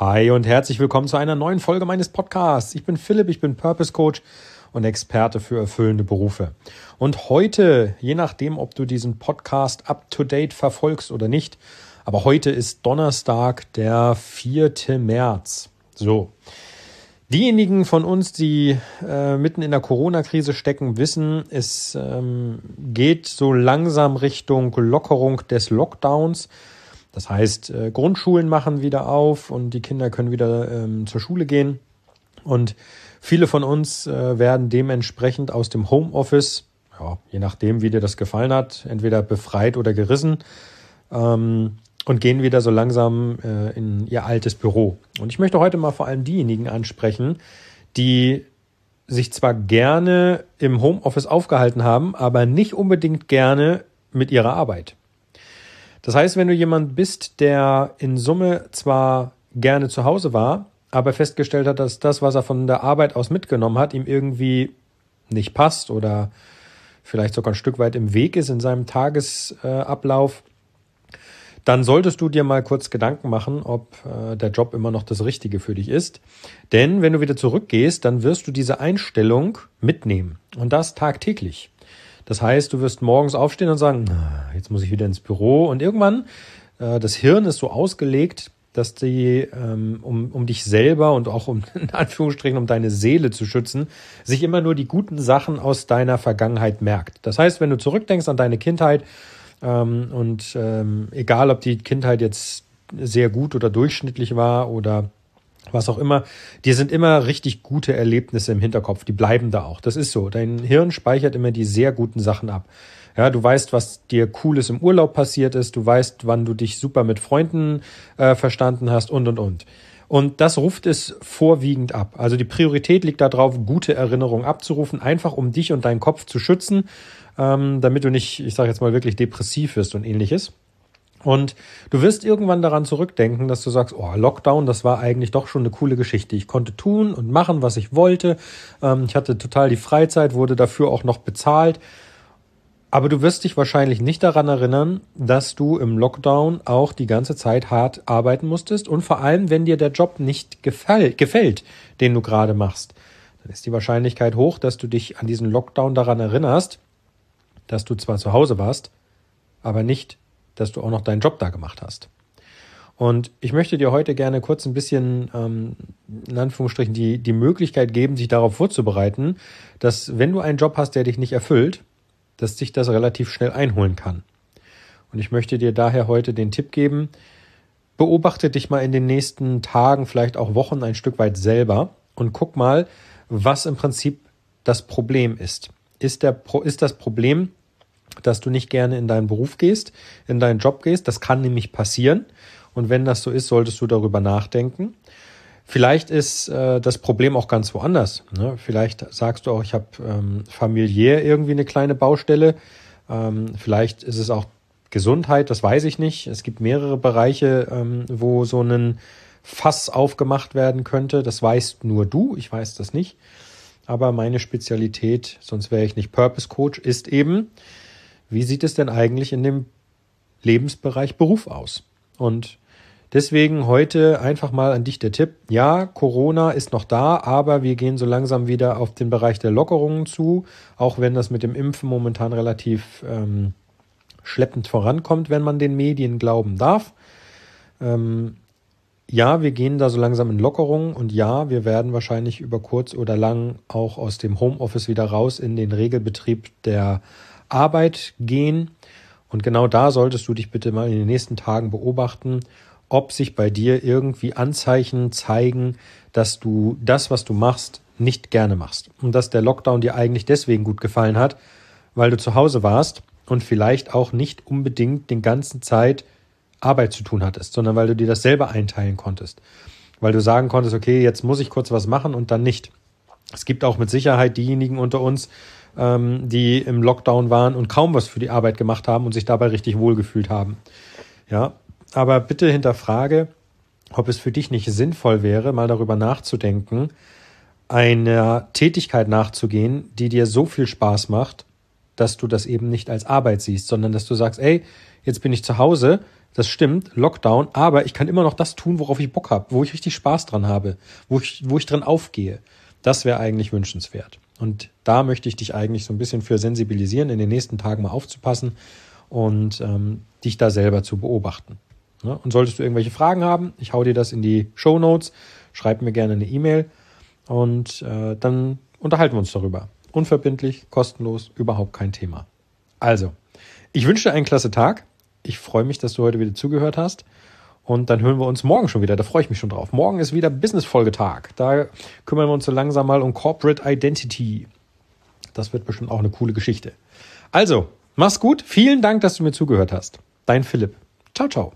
Hi und herzlich willkommen zu einer neuen Folge meines Podcasts. Ich bin Philipp, ich bin Purpose Coach und Experte für erfüllende Berufe. Und heute, je nachdem, ob du diesen Podcast up to date verfolgst oder nicht, aber heute ist Donnerstag, der 4. März. So. Diejenigen von uns, die äh, mitten in der Corona-Krise stecken, wissen, es ähm, geht so langsam Richtung Lockerung des Lockdowns. Das heißt, äh, Grundschulen machen wieder auf und die Kinder können wieder ähm, zur Schule gehen. Und viele von uns äh, werden dementsprechend aus dem Homeoffice, ja, je nachdem, wie dir das gefallen hat, entweder befreit oder gerissen ähm, und gehen wieder so langsam äh, in ihr altes Büro. Und ich möchte heute mal vor allem diejenigen ansprechen, die sich zwar gerne im Homeoffice aufgehalten haben, aber nicht unbedingt gerne mit ihrer Arbeit. Das heißt, wenn du jemand bist, der in Summe zwar gerne zu Hause war, aber festgestellt hat, dass das, was er von der Arbeit aus mitgenommen hat, ihm irgendwie nicht passt oder vielleicht sogar ein Stück weit im Weg ist in seinem Tagesablauf, dann solltest du dir mal kurz Gedanken machen, ob äh, der Job immer noch das Richtige für dich ist. Denn wenn du wieder zurückgehst, dann wirst du diese Einstellung mitnehmen und das tagtäglich. Das heißt, du wirst morgens aufstehen und sagen, jetzt muss ich wieder ins Büro. Und irgendwann, äh, das Hirn ist so ausgelegt, dass die, ähm, um, um dich selber und auch um, in Anführungsstrichen, um deine Seele zu schützen, sich immer nur die guten Sachen aus deiner Vergangenheit merkt. Das heißt, wenn du zurückdenkst an deine Kindheit ähm, und ähm, egal, ob die Kindheit jetzt sehr gut oder durchschnittlich war oder was auch immer, dir sind immer richtig gute Erlebnisse im Hinterkopf, die bleiben da auch. Das ist so. Dein Hirn speichert immer die sehr guten Sachen ab. Ja, du weißt, was dir Cooles im Urlaub passiert ist, du weißt, wann du dich super mit Freunden äh, verstanden hast und und und. Und das ruft es vorwiegend ab. Also die Priorität liegt darauf, gute Erinnerungen abzurufen, einfach um dich und deinen Kopf zu schützen, ähm, damit du nicht, ich sage jetzt mal, wirklich depressiv wirst und ähnliches. Und du wirst irgendwann daran zurückdenken, dass du sagst, oh, Lockdown, das war eigentlich doch schon eine coole Geschichte. Ich konnte tun und machen, was ich wollte. Ähm, ich hatte total die Freizeit, wurde dafür auch noch bezahlt. Aber du wirst dich wahrscheinlich nicht daran erinnern, dass du im Lockdown auch die ganze Zeit hart arbeiten musstest und vor allem, wenn dir der Job nicht gefällt, gefällt den du gerade machst, dann ist die Wahrscheinlichkeit hoch, dass du dich an diesen Lockdown daran erinnerst, dass du zwar zu Hause warst, aber nicht dass du auch noch deinen Job da gemacht hast. Und ich möchte dir heute gerne kurz ein bisschen, ähm, in Anführungsstrichen, die, die Möglichkeit geben, sich darauf vorzubereiten, dass wenn du einen Job hast, der dich nicht erfüllt, dass dich das relativ schnell einholen kann. Und ich möchte dir daher heute den Tipp geben, beobachte dich mal in den nächsten Tagen, vielleicht auch Wochen ein Stück weit selber und guck mal, was im Prinzip das Problem ist. Ist, der, ist das Problem, dass du nicht gerne in deinen Beruf gehst, in deinen Job gehst. Das kann nämlich passieren. Und wenn das so ist, solltest du darüber nachdenken. Vielleicht ist äh, das Problem auch ganz woanders. Ne? Vielleicht sagst du auch, ich habe ähm, familiär irgendwie eine kleine Baustelle. Ähm, vielleicht ist es auch Gesundheit, das weiß ich nicht. Es gibt mehrere Bereiche, ähm, wo so ein Fass aufgemacht werden könnte. Das weißt nur du, ich weiß das nicht. Aber meine Spezialität, sonst wäre ich nicht Purpose Coach, ist eben, wie sieht es denn eigentlich in dem Lebensbereich Beruf aus? Und deswegen heute einfach mal an dich der Tipp. Ja, Corona ist noch da, aber wir gehen so langsam wieder auf den Bereich der Lockerungen zu, auch wenn das mit dem Impfen momentan relativ ähm, schleppend vorankommt, wenn man den Medien glauben darf. Ähm, ja, wir gehen da so langsam in Lockerungen und ja, wir werden wahrscheinlich über kurz oder lang auch aus dem Homeoffice wieder raus in den Regelbetrieb der Arbeit gehen. Und genau da solltest du dich bitte mal in den nächsten Tagen beobachten, ob sich bei dir irgendwie Anzeichen zeigen, dass du das, was du machst, nicht gerne machst. Und dass der Lockdown dir eigentlich deswegen gut gefallen hat, weil du zu Hause warst und vielleicht auch nicht unbedingt den ganzen Zeit Arbeit zu tun hattest, sondern weil du dir das selber einteilen konntest. Weil du sagen konntest, okay, jetzt muss ich kurz was machen und dann nicht. Es gibt auch mit Sicherheit diejenigen unter uns, ähm, die im Lockdown waren und kaum was für die Arbeit gemacht haben und sich dabei richtig wohlgefühlt haben. Ja, aber bitte hinterfrage, ob es für dich nicht sinnvoll wäre, mal darüber nachzudenken, einer Tätigkeit nachzugehen, die dir so viel Spaß macht, dass du das eben nicht als Arbeit siehst, sondern dass du sagst, ey, jetzt bin ich zu Hause, das stimmt, Lockdown, aber ich kann immer noch das tun, worauf ich Bock habe, wo ich richtig Spaß dran habe, wo ich, wo ich drin aufgehe. Das wäre eigentlich wünschenswert. Und da möchte ich dich eigentlich so ein bisschen für sensibilisieren, in den nächsten Tagen mal aufzupassen und ähm, dich da selber zu beobachten. Ja, und solltest du irgendwelche Fragen haben, ich hau dir das in die Show Notes, schreib mir gerne eine E-Mail und äh, dann unterhalten wir uns darüber. Unverbindlich, kostenlos, überhaupt kein Thema. Also, ich wünsche dir einen klasse Tag. Ich freue mich, dass du heute wieder zugehört hast. Und dann hören wir uns morgen schon wieder. Da freue ich mich schon drauf. Morgen ist wieder Business-Folgetag. Da kümmern wir uns so langsam mal um Corporate Identity. Das wird bestimmt auch eine coole Geschichte. Also, mach's gut. Vielen Dank, dass du mir zugehört hast. Dein Philipp. Ciao, ciao.